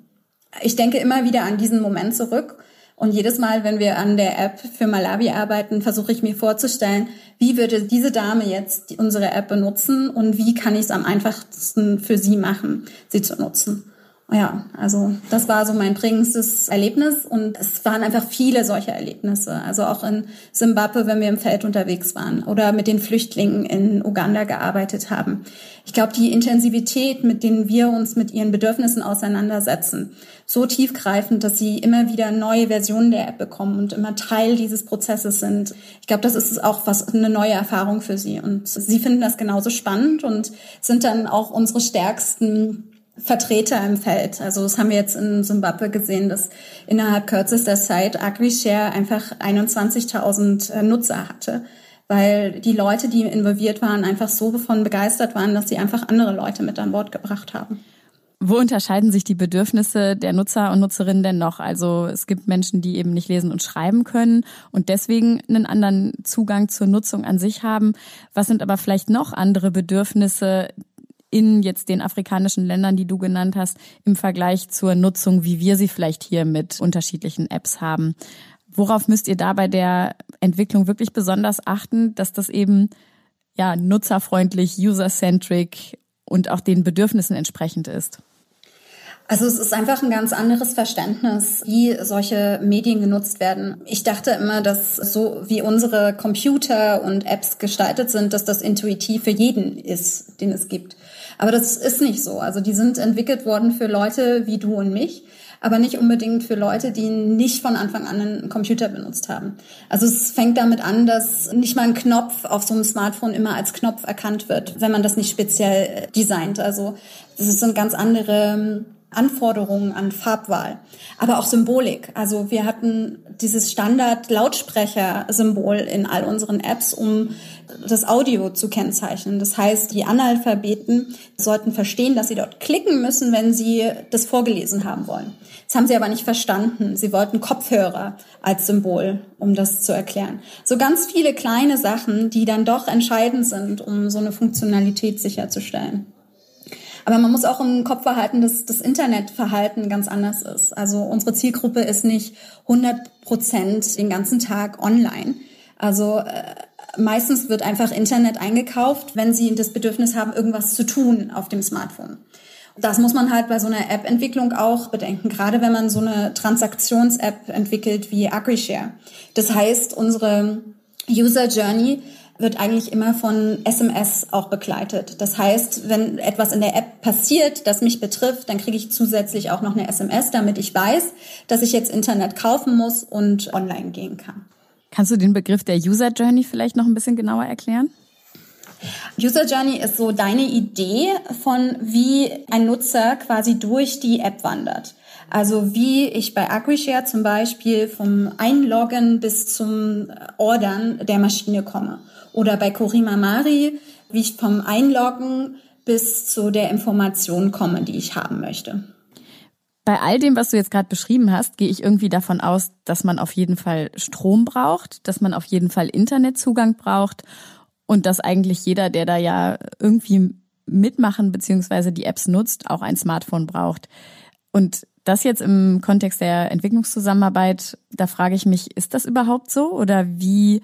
Ich denke immer wieder an diesen Moment zurück und jedes Mal, wenn wir an der App für Malawi arbeiten, versuche ich mir vorzustellen, wie würde diese Dame jetzt unsere App benutzen und wie kann ich es am einfachsten für sie machen, sie zu nutzen. Ja, also das war so mein prägendstes Erlebnis und es waren einfach viele solche Erlebnisse. Also auch in Simbabwe, wenn wir im Feld unterwegs waren oder mit den Flüchtlingen in Uganda gearbeitet haben. Ich glaube, die Intensivität, mit denen wir uns mit ihren Bedürfnissen auseinandersetzen, so tiefgreifend, dass sie immer wieder neue Versionen der App bekommen und immer Teil dieses Prozesses sind. Ich glaube, das ist auch was eine neue Erfahrung für sie und sie finden das genauso spannend und sind dann auch unsere stärksten Vertreter im Feld. Also das haben wir jetzt in Zimbabwe gesehen, dass innerhalb kürzester Zeit AgriShare einfach 21.000 äh, Nutzer hatte, weil die Leute, die involviert waren, einfach so davon begeistert waren, dass sie einfach andere Leute mit an Bord gebracht haben. Wo unterscheiden sich die Bedürfnisse der Nutzer und Nutzerinnen denn noch? Also es gibt Menschen, die eben nicht lesen und schreiben können und deswegen einen anderen Zugang zur Nutzung an sich haben. Was sind aber vielleicht noch andere Bedürfnisse, in jetzt den afrikanischen Ländern, die du genannt hast, im Vergleich zur Nutzung, wie wir sie vielleicht hier mit unterschiedlichen Apps haben. Worauf müsst ihr da bei der Entwicklung wirklich besonders achten, dass das eben ja nutzerfreundlich, user-centric und auch den Bedürfnissen entsprechend ist? Also es ist einfach ein ganz anderes Verständnis, wie solche Medien genutzt werden. Ich dachte immer, dass so wie unsere Computer und Apps gestaltet sind, dass das intuitiv für jeden ist, den es gibt. Aber das ist nicht so. Also die sind entwickelt worden für Leute wie du und mich, aber nicht unbedingt für Leute, die nicht von Anfang an einen Computer benutzt haben. Also es fängt damit an, dass nicht mal ein Knopf auf so einem Smartphone immer als Knopf erkannt wird, wenn man das nicht speziell designt. Also das sind ganz andere Anforderungen an Farbwahl, aber auch Symbolik. Also wir hatten dieses Standard-Lautsprecher-Symbol in all unseren Apps, um das Audio zu kennzeichnen. Das heißt, die Analphabeten sollten verstehen, dass sie dort klicken müssen, wenn sie das vorgelesen haben wollen. Das haben sie aber nicht verstanden. Sie wollten Kopfhörer als Symbol, um das zu erklären. So ganz viele kleine Sachen, die dann doch entscheidend sind, um so eine Funktionalität sicherzustellen. Aber man muss auch im Kopf behalten, dass das Internetverhalten ganz anders ist. Also unsere Zielgruppe ist nicht 100 Prozent den ganzen Tag online. Also äh, meistens wird einfach Internet eingekauft, wenn sie das Bedürfnis haben, irgendwas zu tun auf dem Smartphone. Das muss man halt bei so einer App-Entwicklung auch bedenken, gerade wenn man so eine Transaktions-App entwickelt wie AgriShare. Das heißt, unsere User Journey wird eigentlich immer von SMS auch begleitet. Das heißt, wenn etwas in der App passiert, das mich betrifft, dann kriege ich zusätzlich auch noch eine SMS, damit ich weiß, dass ich jetzt Internet kaufen muss und online gehen kann. Kannst du den Begriff der User Journey vielleicht noch ein bisschen genauer erklären? User Journey ist so deine Idee von, wie ein Nutzer quasi durch die App wandert. Also wie ich bei AgriShare zum Beispiel vom Einloggen bis zum Ordern der Maschine komme. Oder bei Korima Mari, wie ich vom Einloggen bis zu der Information komme, die ich haben möchte. Bei all dem, was du jetzt gerade beschrieben hast, gehe ich irgendwie davon aus, dass man auf jeden Fall Strom braucht, dass man auf jeden Fall Internetzugang braucht und dass eigentlich jeder, der da ja irgendwie mitmachen bzw. die Apps nutzt, auch ein Smartphone braucht. Und das jetzt im Kontext der Entwicklungszusammenarbeit, da frage ich mich, ist das überhaupt so oder wie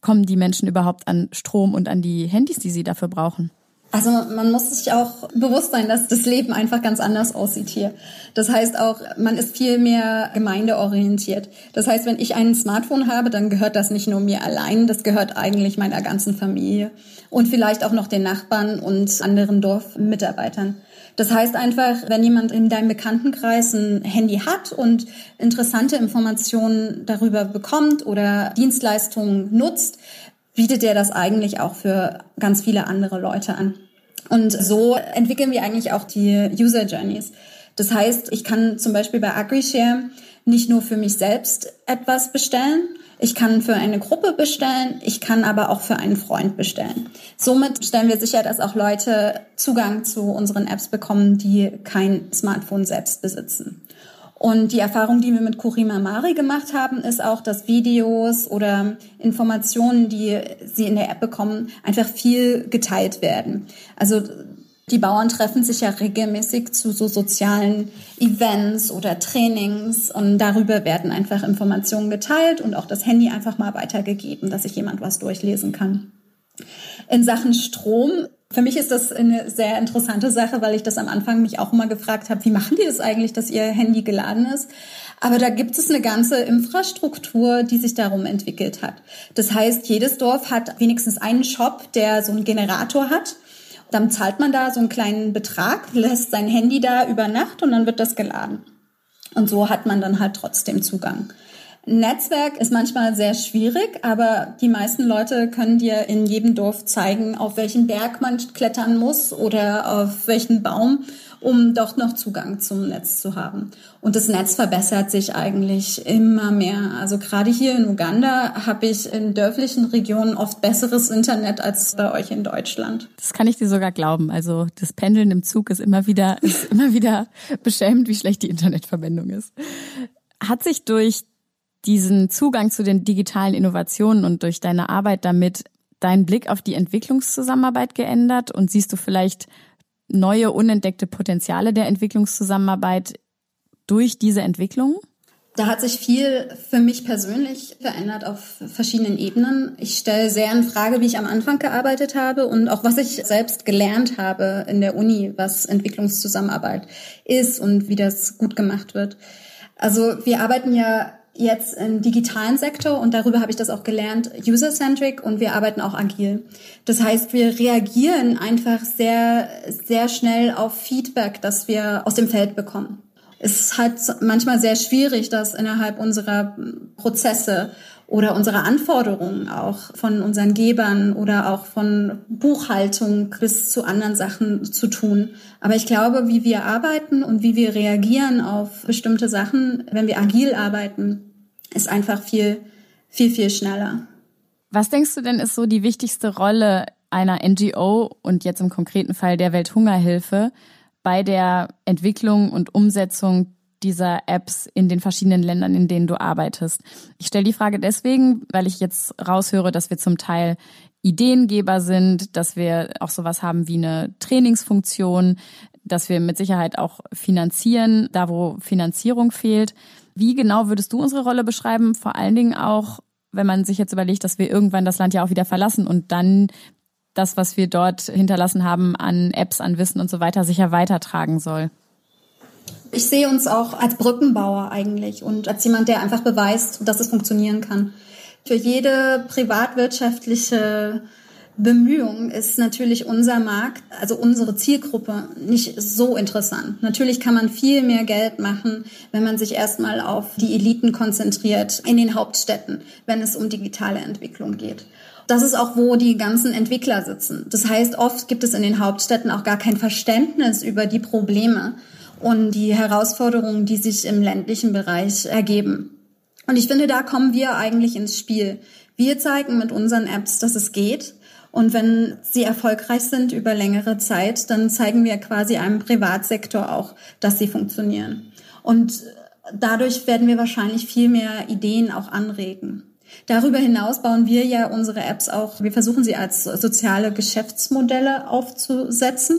kommen die Menschen überhaupt an Strom und an die Handys, die sie dafür brauchen? Also man muss sich auch bewusst sein, dass das Leben einfach ganz anders aussieht hier. Das heißt auch, man ist viel mehr gemeindeorientiert. Das heißt, wenn ich ein Smartphone habe, dann gehört das nicht nur mir allein, das gehört eigentlich meiner ganzen Familie und vielleicht auch noch den Nachbarn und anderen Dorfmitarbeitern. Das heißt einfach, wenn jemand in deinem Bekanntenkreis ein Handy hat und interessante Informationen darüber bekommt oder Dienstleistungen nutzt, bietet er das eigentlich auch für ganz viele andere Leute an. Und so entwickeln wir eigentlich auch die User Journeys. Das heißt, ich kann zum Beispiel bei AgriShare nicht nur für mich selbst etwas bestellen, ich kann für eine Gruppe bestellen, ich kann aber auch für einen Freund bestellen. Somit stellen wir sicher, dass auch Leute Zugang zu unseren Apps bekommen, die kein Smartphone selbst besitzen. Und die Erfahrung, die wir mit Kurima Mari gemacht haben, ist auch, dass Videos oder Informationen, die sie in der App bekommen, einfach viel geteilt werden. Also die Bauern treffen sich ja regelmäßig zu so sozialen Events oder Trainings und darüber werden einfach Informationen geteilt und auch das Handy einfach mal weitergegeben, dass sich jemand was durchlesen kann. In Sachen Strom, für mich ist das eine sehr interessante Sache, weil ich das am Anfang mich auch immer gefragt habe, wie machen die das eigentlich, dass ihr Handy geladen ist? Aber da gibt es eine ganze Infrastruktur, die sich darum entwickelt hat. Das heißt, jedes Dorf hat wenigstens einen Shop, der so einen Generator hat dann zahlt man da so einen kleinen Betrag, lässt sein Handy da über Nacht und dann wird das geladen. Und so hat man dann halt trotzdem Zugang. Netzwerk ist manchmal sehr schwierig, aber die meisten Leute können dir in jedem Dorf zeigen, auf welchen Berg man klettern muss oder auf welchen Baum um doch noch Zugang zum Netz zu haben. Und das Netz verbessert sich eigentlich immer mehr. Also gerade hier in Uganda habe ich in dörflichen Regionen oft besseres Internet als bei euch in Deutschland. Das kann ich dir sogar glauben. Also das Pendeln im Zug ist immer wieder, ist immer wieder beschämend, wie schlecht die Internetverbindung ist. Hat sich durch diesen Zugang zu den digitalen Innovationen und durch deine Arbeit damit dein Blick auf die Entwicklungszusammenarbeit geändert und siehst du vielleicht neue, unentdeckte Potenziale der Entwicklungszusammenarbeit durch diese Entwicklung? Da hat sich viel für mich persönlich verändert auf verschiedenen Ebenen. Ich stelle sehr in Frage, wie ich am Anfang gearbeitet habe und auch was ich selbst gelernt habe in der Uni, was Entwicklungszusammenarbeit ist und wie das gut gemacht wird. Also wir arbeiten ja jetzt im digitalen Sektor und darüber habe ich das auch gelernt, user-centric und wir arbeiten auch agil. Das heißt, wir reagieren einfach sehr, sehr schnell auf Feedback, das wir aus dem Feld bekommen. Es ist halt manchmal sehr schwierig, das innerhalb unserer Prozesse oder unsere Anforderungen auch von unseren Gebern oder auch von Buchhaltung bis zu anderen Sachen zu tun. Aber ich glaube, wie wir arbeiten und wie wir reagieren auf bestimmte Sachen, wenn wir agil arbeiten, ist einfach viel, viel, viel schneller. Was denkst du denn ist so die wichtigste Rolle einer NGO und jetzt im konkreten Fall der Welthungerhilfe bei der Entwicklung und Umsetzung dieser Apps in den verschiedenen Ländern, in denen du arbeitest. Ich stelle die Frage deswegen, weil ich jetzt raushöre, dass wir zum Teil Ideengeber sind, dass wir auch sowas haben wie eine Trainingsfunktion, dass wir mit Sicherheit auch finanzieren, da wo Finanzierung fehlt. Wie genau würdest du unsere Rolle beschreiben? Vor allen Dingen auch, wenn man sich jetzt überlegt, dass wir irgendwann das Land ja auch wieder verlassen und dann das, was wir dort hinterlassen haben an Apps, an Wissen und so weiter, sicher weitertragen soll. Ich sehe uns auch als Brückenbauer eigentlich und als jemand, der einfach beweist, dass es funktionieren kann. Für jede privatwirtschaftliche Bemühung ist natürlich unser Markt, also unsere Zielgruppe, nicht so interessant. Natürlich kann man viel mehr Geld machen, wenn man sich erstmal auf die Eliten konzentriert in den Hauptstädten, wenn es um digitale Entwicklung geht. Das ist auch, wo die ganzen Entwickler sitzen. Das heißt, oft gibt es in den Hauptstädten auch gar kein Verständnis über die Probleme und die Herausforderungen, die sich im ländlichen Bereich ergeben. Und ich finde, da kommen wir eigentlich ins Spiel. Wir zeigen mit unseren Apps, dass es geht. Und wenn sie erfolgreich sind über längere Zeit, dann zeigen wir quasi einem Privatsektor auch, dass sie funktionieren. Und dadurch werden wir wahrscheinlich viel mehr Ideen auch anregen. Darüber hinaus bauen wir ja unsere Apps auch, wir versuchen sie als soziale Geschäftsmodelle aufzusetzen.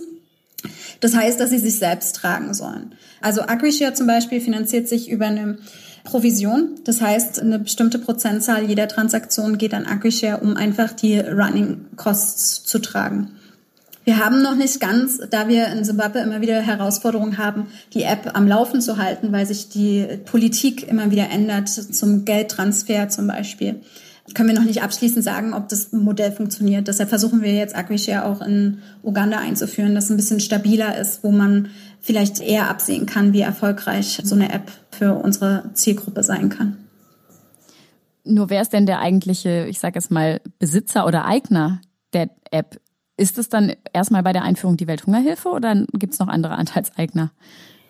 Das heißt, dass sie sich selbst tragen sollen. Also AgriShare zum Beispiel finanziert sich über eine Provision. Das heißt, eine bestimmte Prozentzahl jeder Transaktion geht an AgriShare, um einfach die Running Costs zu tragen. Wir haben noch nicht ganz, da wir in Zimbabwe immer wieder Herausforderungen haben, die App am Laufen zu halten, weil sich die Politik immer wieder ändert, zum Geldtransfer zum Beispiel, können wir noch nicht abschließend sagen, ob das Modell funktioniert. Deshalb versuchen wir jetzt AgriShare auch in Uganda einzuführen, das ein bisschen stabiler ist, wo man vielleicht eher absehen kann, wie erfolgreich so eine App für unsere Zielgruppe sein kann. Nur wer ist denn der eigentliche, ich sage jetzt mal, Besitzer oder Eigner der App? Ist es dann erstmal bei der Einführung die Welthungerhilfe oder gibt es noch andere Anteilseigner?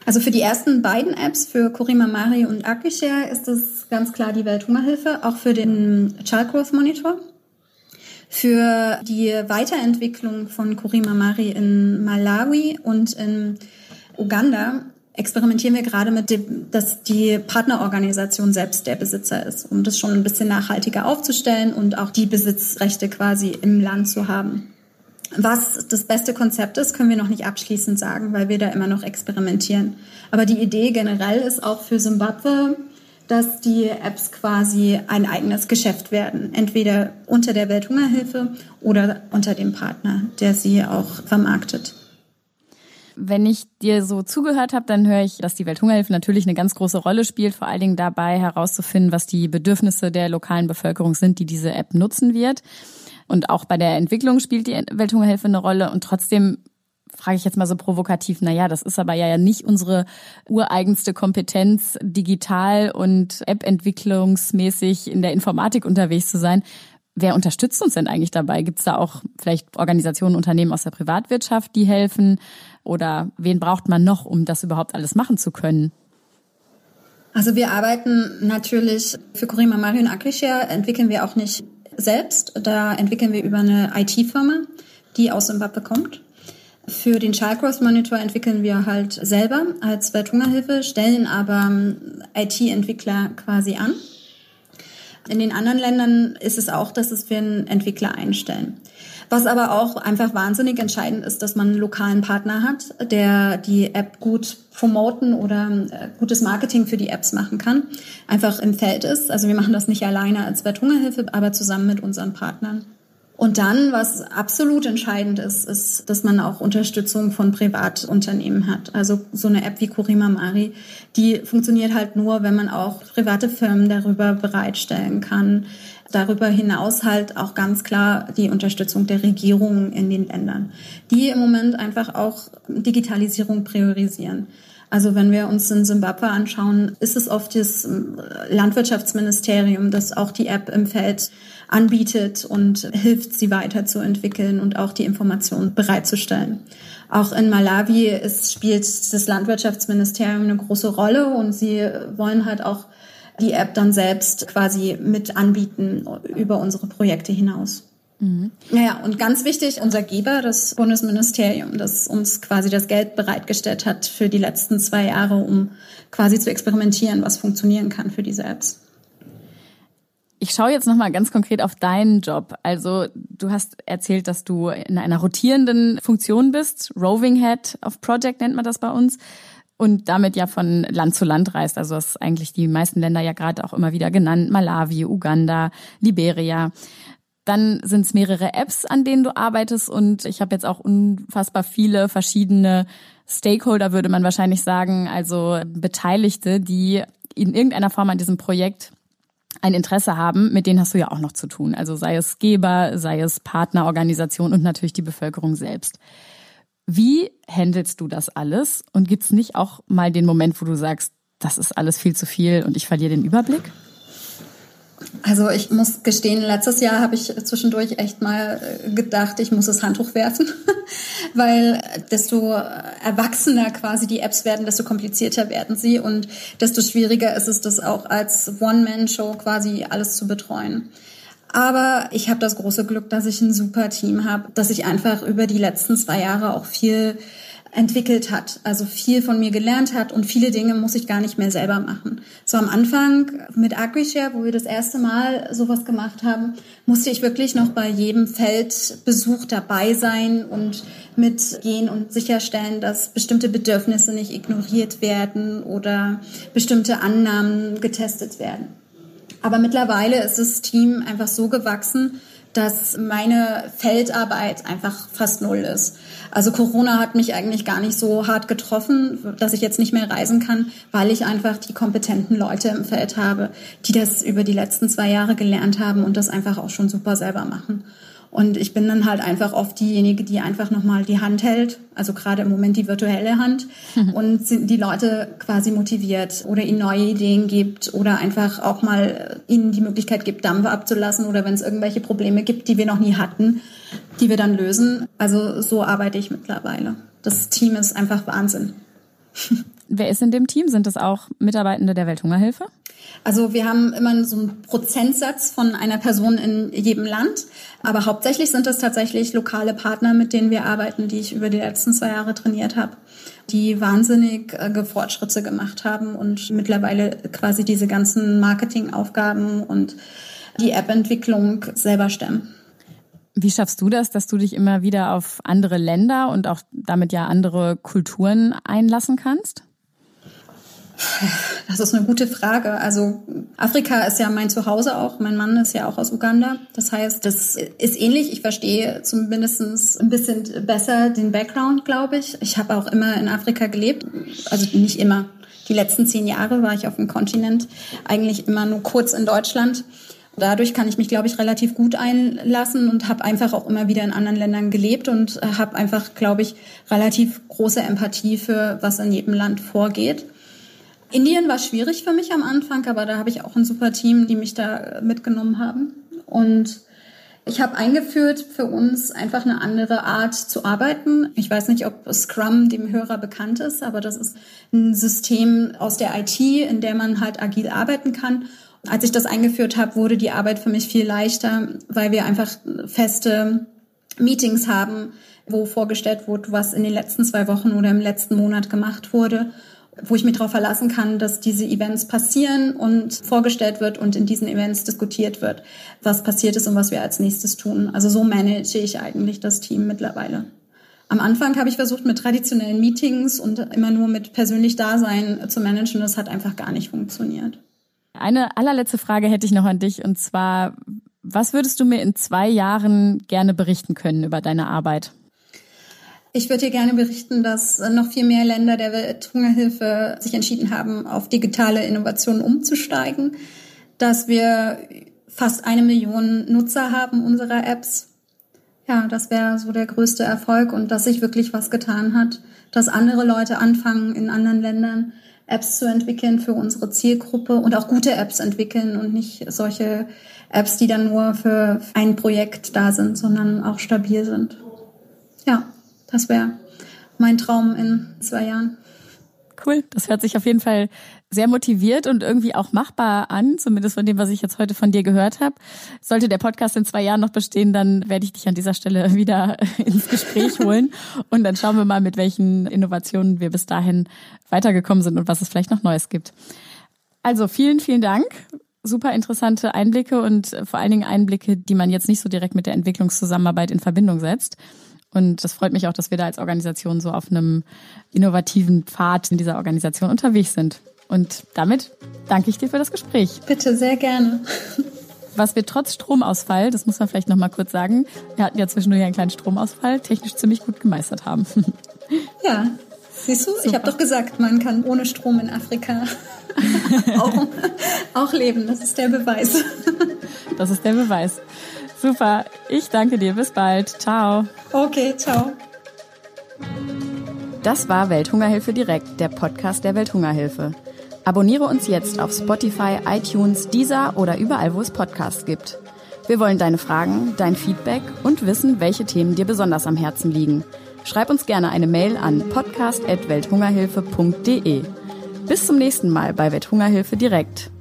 Also für die ersten beiden Apps, für Kurima Mari und AgriShare, ist es ganz klar die Welthungerhilfe, auch für den Child Growth Monitor. Für die Weiterentwicklung von Kurima Mari in Malawi und in Uganda experimentieren wir gerade mit dem, dass die Partnerorganisation selbst der Besitzer ist, um das schon ein bisschen nachhaltiger aufzustellen und auch die Besitzrechte quasi im Land zu haben. Was das beste Konzept ist, können wir noch nicht abschließend sagen, weil wir da immer noch experimentieren. Aber die Idee generell ist auch für Simbabwe, dass die Apps quasi ein eigenes Geschäft werden, entweder unter der Welthungerhilfe oder unter dem Partner, der sie auch vermarktet. Wenn ich dir so zugehört habe, dann höre ich, dass die Welthungerhilfe natürlich eine ganz große Rolle spielt, vor allen Dingen dabei herauszufinden, was die Bedürfnisse der lokalen Bevölkerung sind, die diese App nutzen wird. Und auch bei der Entwicklung spielt die Welthungerhilfe eine Rolle. Und trotzdem frage ich jetzt mal so provokativ, na ja, das ist aber ja nicht unsere ureigenste Kompetenz, digital und App-entwicklungsmäßig in der Informatik unterwegs zu sein. Wer unterstützt uns denn eigentlich dabei? Gibt es da auch vielleicht Organisationen, Unternehmen aus der Privatwirtschaft, die helfen? Oder wen braucht man noch, um das überhaupt alles machen zu können? Also wir arbeiten natürlich für Corima Mario und Agrishare, entwickeln wir auch nicht selbst. Da entwickeln wir über eine IT-Firma, die aus Zimbabwe kommt. Für den Child Growth Monitor entwickeln wir halt selber als Welthungerhilfe, stellen aber IT-Entwickler quasi an. In den anderen Ländern ist es auch, dass wir einen Entwickler einstellen. Was aber auch einfach wahnsinnig entscheidend ist, dass man einen lokalen Partner hat, der die App gut promoten oder äh, gutes Marketing für die Apps machen kann, einfach im Feld ist. Also wir machen das nicht alleine als Welthungerhilfe, aber zusammen mit unseren Partnern. Und dann, was absolut entscheidend ist, ist, dass man auch Unterstützung von Privatunternehmen hat. Also so eine App wie Kurima Mari, die funktioniert halt nur, wenn man auch private Firmen darüber bereitstellen kann. Darüber hinaus halt auch ganz klar die Unterstützung der Regierungen in den Ländern, die im Moment einfach auch Digitalisierung priorisieren. Also wenn wir uns in Simbabwe anschauen, ist es oft das Landwirtschaftsministerium, das auch die App im Feld anbietet und hilft, sie weiterzuentwickeln und auch die Informationen bereitzustellen. Auch in Malawi ist, spielt das Landwirtschaftsministerium eine große Rolle und sie wollen halt auch die App dann selbst quasi mit anbieten über unsere Projekte hinaus. Mhm. Naja, und ganz wichtig, unser Geber, das Bundesministerium, das uns quasi das Geld bereitgestellt hat für die letzten zwei Jahre, um quasi zu experimentieren, was funktionieren kann für diese Apps. Ich schaue jetzt nochmal ganz konkret auf deinen Job. Also du hast erzählt, dass du in einer rotierenden Funktion bist. Roving Head of Project nennt man das bei uns. Und damit ja von Land zu Land reist. Also das ist eigentlich die meisten Länder ja gerade auch immer wieder genannt. Malawi, Uganda, Liberia. Dann sind es mehrere Apps, an denen du arbeitest. Und ich habe jetzt auch unfassbar viele verschiedene Stakeholder, würde man wahrscheinlich sagen, also Beteiligte, die in irgendeiner Form an diesem Projekt ein Interesse haben, mit denen hast du ja auch noch zu tun. Also sei es Geber, sei es Partnerorganisation und natürlich die Bevölkerung selbst. Wie handelst du das alles? Und gibt's nicht auch mal den Moment, wo du sagst, das ist alles viel zu viel und ich verliere den Überblick? Also ich muss gestehen, letztes Jahr habe ich zwischendurch echt mal äh, gedacht, ich muss das Handtuch werfen, weil desto erwachsener quasi die Apps werden, desto komplizierter werden sie und desto schwieriger ist es, das auch als One-Man-Show quasi alles zu betreuen. Aber ich habe das große Glück, dass ich ein super Team habe, dass ich einfach über die letzten zwei Jahre auch viel entwickelt hat, also viel von mir gelernt hat und viele Dinge muss ich gar nicht mehr selber machen. So am Anfang mit AgriShare, wo wir das erste Mal sowas gemacht haben, musste ich wirklich noch bei jedem Feldbesuch dabei sein und mitgehen und sicherstellen, dass bestimmte Bedürfnisse nicht ignoriert werden oder bestimmte Annahmen getestet werden. Aber mittlerweile ist das Team einfach so gewachsen, dass meine Feldarbeit einfach fast null ist. Also Corona hat mich eigentlich gar nicht so hart getroffen, dass ich jetzt nicht mehr reisen kann, weil ich einfach die kompetenten Leute im Feld habe, die das über die letzten zwei Jahre gelernt haben und das einfach auch schon super selber machen. Und ich bin dann halt einfach oft diejenige, die einfach nochmal die Hand hält, also gerade im Moment die virtuelle Hand mhm. und die Leute quasi motiviert oder ihnen neue Ideen gibt oder einfach auch mal ihnen die Möglichkeit gibt, Dampf abzulassen oder wenn es irgendwelche Probleme gibt, die wir noch nie hatten, die wir dann lösen. Also so arbeite ich mittlerweile. Das Team ist einfach Wahnsinn. Wer ist in dem Team? Sind das auch Mitarbeitende der Welthungerhilfe? Also wir haben immer so einen Prozentsatz von einer Person in jedem Land, aber hauptsächlich sind es tatsächlich lokale Partner, mit denen wir arbeiten, die ich über die letzten zwei Jahre trainiert habe, die wahnsinnig äh, Fortschritte gemacht haben und mittlerweile quasi diese ganzen Marketingaufgaben und die App-Entwicklung selber stemmen. Wie schaffst du das, dass du dich immer wieder auf andere Länder und auch damit ja andere Kulturen einlassen kannst? Das ist eine gute Frage. Also Afrika ist ja mein Zuhause auch. Mein Mann ist ja auch aus Uganda. Das heißt, das ist ähnlich. Ich verstehe zumindest ein bisschen besser den Background, glaube ich. Ich habe auch immer in Afrika gelebt. Also nicht immer. Die letzten zehn Jahre war ich auf dem Kontinent. Eigentlich immer nur kurz in Deutschland. Dadurch kann ich mich, glaube ich, relativ gut einlassen und habe einfach auch immer wieder in anderen Ländern gelebt und habe einfach, glaube ich, relativ große Empathie für was in jedem Land vorgeht. Indien war schwierig für mich am Anfang, aber da habe ich auch ein super Team, die mich da mitgenommen haben. Und ich habe eingeführt für uns einfach eine andere Art zu arbeiten. Ich weiß nicht, ob Scrum dem Hörer bekannt ist, aber das ist ein System aus der IT, in der man halt agil arbeiten kann. Als ich das eingeführt habe, wurde die Arbeit für mich viel leichter, weil wir einfach feste Meetings haben, wo vorgestellt wurde, was in den letzten zwei Wochen oder im letzten Monat gemacht wurde wo ich mich darauf verlassen kann, dass diese Events passieren und vorgestellt wird und in diesen Events diskutiert wird, was passiert ist und was wir als nächstes tun. Also so manage ich eigentlich das Team mittlerweile. Am Anfang habe ich versucht, mit traditionellen Meetings und immer nur mit persönlich Dasein zu managen. Das hat einfach gar nicht funktioniert. Eine allerletzte Frage hätte ich noch an dich und zwar, was würdest du mir in zwei Jahren gerne berichten können über deine Arbeit? Ich würde dir gerne berichten, dass noch viel mehr Länder der Welthungerhilfe sich entschieden haben, auf digitale Innovationen umzusteigen, dass wir fast eine Million Nutzer haben unserer Apps. Ja, das wäre so der größte Erfolg und dass sich wirklich was getan hat, dass andere Leute anfangen in anderen Ländern Apps zu entwickeln für unsere Zielgruppe und auch gute Apps entwickeln und nicht solche Apps, die dann nur für ein Projekt da sind, sondern auch stabil sind. Ja. Das wäre mein Traum in zwei Jahren. Cool, das hört sich auf jeden Fall sehr motiviert und irgendwie auch machbar an, zumindest von dem, was ich jetzt heute von dir gehört habe. Sollte der Podcast in zwei Jahren noch bestehen, dann werde ich dich an dieser Stelle wieder ins Gespräch holen und dann schauen wir mal, mit welchen Innovationen wir bis dahin weitergekommen sind und was es vielleicht noch Neues gibt. Also vielen, vielen Dank. Super interessante Einblicke und vor allen Dingen Einblicke, die man jetzt nicht so direkt mit der Entwicklungszusammenarbeit in Verbindung setzt. Und das freut mich auch, dass wir da als Organisation so auf einem innovativen Pfad in dieser Organisation unterwegs sind. Und damit danke ich dir für das Gespräch. Bitte, sehr gerne. Was wir trotz Stromausfall, das muss man vielleicht noch mal kurz sagen, wir hatten ja zwischendurch einen kleinen Stromausfall, technisch ziemlich gut gemeistert haben. Ja, siehst du, Super. ich habe doch gesagt, man kann ohne Strom in Afrika auch, auch leben. Das ist der Beweis. Das ist der Beweis. Super. Ich danke dir. Bis bald. Ciao. Okay, ciao. Das war Welthungerhilfe direkt, der Podcast der Welthungerhilfe. Abonniere uns jetzt auf Spotify, iTunes, Deezer oder überall, wo es Podcasts gibt. Wir wollen deine Fragen, dein Feedback und wissen, welche Themen dir besonders am Herzen liegen. Schreib uns gerne eine Mail an podcast.welthungerhilfe.de. Bis zum nächsten Mal bei Welthungerhilfe direkt.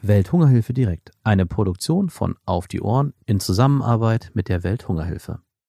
Welthungerhilfe direkt. Eine Produktion von Auf die Ohren in Zusammenarbeit mit der Welthungerhilfe.